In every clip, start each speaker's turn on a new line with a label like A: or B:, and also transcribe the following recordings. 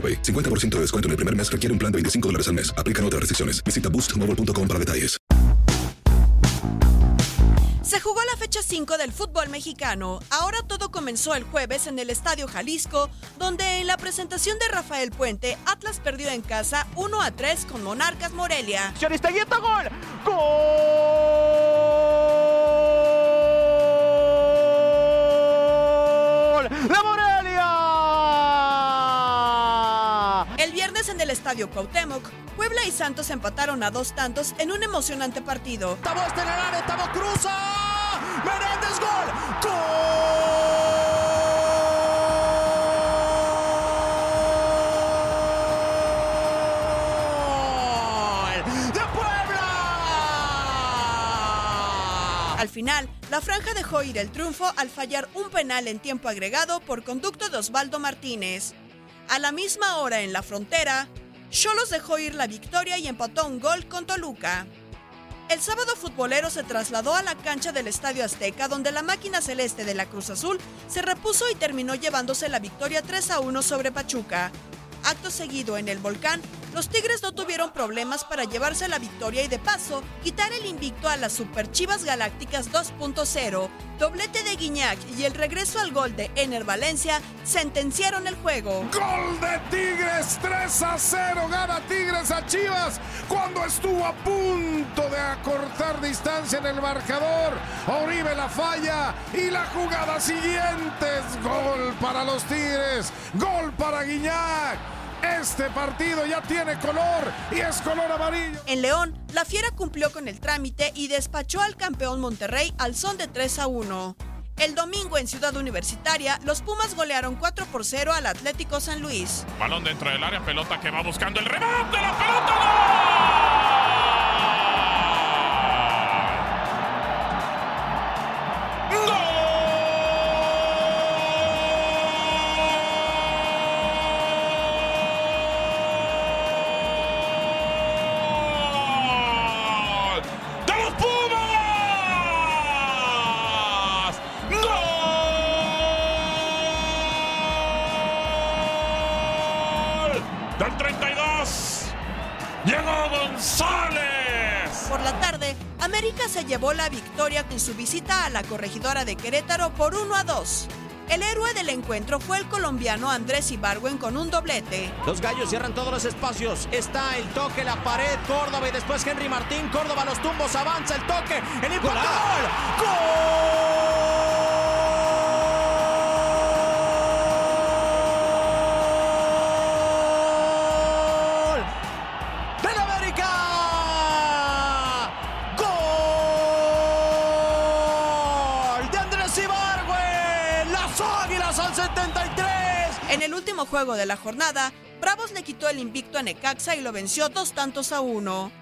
A: AroPay. 50% de descuento en el primer mes requiere un plan de 25 dólares al mes. Aplican otras restricciones. Visita boostmobile.com para detalles.
B: Se jugó la fecha 5 del fútbol mexicano. Ahora todo comenzó el jueves en el Estadio Jalisco, donde en la presentación de Rafael Puente, Atlas perdió en casa 1 a 3 con Monarcas Morelia.
C: Choristeguieta, gol. ¡Gol!
B: El viernes en el Estadio Cuauhtémoc, Puebla y Santos empataron a dos tantos en un emocionante partido.
C: Tabo está en el área, Tabo cruza. Menéndez, gol. ¡Gol! ¡De Puebla!
B: Al final, la franja dejó ir el triunfo al fallar un penal en tiempo agregado por conducto de Osvaldo Martínez. A la misma hora en la frontera, Cholos dejó ir la victoria y empató un gol con Toluca. El sábado futbolero se trasladó a la cancha del Estadio Azteca donde la máquina celeste de la Cruz Azul se repuso y terminó llevándose la victoria 3 a 1 sobre Pachuca. Acto seguido en el volcán, los Tigres no tuvieron problemas para llevarse la victoria y de paso quitar el invicto a las Super Chivas Galácticas 2.0. Doblete de Guiñac y el regreso al gol de Ener Valencia sentenciaron el juego.
D: Gol de Tigres, 3 a 0, gana Tigres a Chivas cuando estuvo a punto de acortar distancia en el marcador. Oribe la falla y la jugada siguiente es gol para los Tigres, gol para Guiñac. Este partido ya tiene color y es color amarillo.
B: En León, la Fiera cumplió con el trámite y despachó al campeón Monterrey al son de 3 a 1. El domingo en Ciudad Universitaria, los Pumas golearon 4 por 0 al Atlético San Luis.
E: Balón dentro del área, pelota que va buscando el remate, la pelota, ¡Gol! Del 32. Llegó González.
B: Por la tarde, América se llevó la victoria en su visita a la corregidora de Querétaro por 1 a 2. El héroe del encuentro fue el colombiano Andrés Ibargüen con un doblete.
F: Los gallos cierran todos los espacios. Está el toque, la pared, Córdoba y después Henry Martín. Córdoba los tumbos, avanza el toque, el impacto. ¡Gol! ¡Gol!
B: En el último juego de la jornada, Bravos le quitó el invicto a Necaxa y lo venció dos tantos a uno.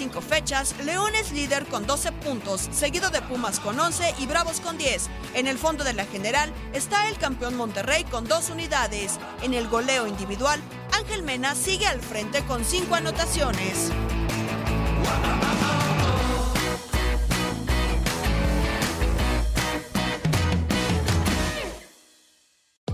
B: Cinco fechas, León es líder con 12 puntos, seguido de Pumas con 11 y Bravos con 10. En el fondo de la general está el campeón Monterrey con dos unidades. En el goleo individual, Ángel Mena sigue al frente con cinco anotaciones.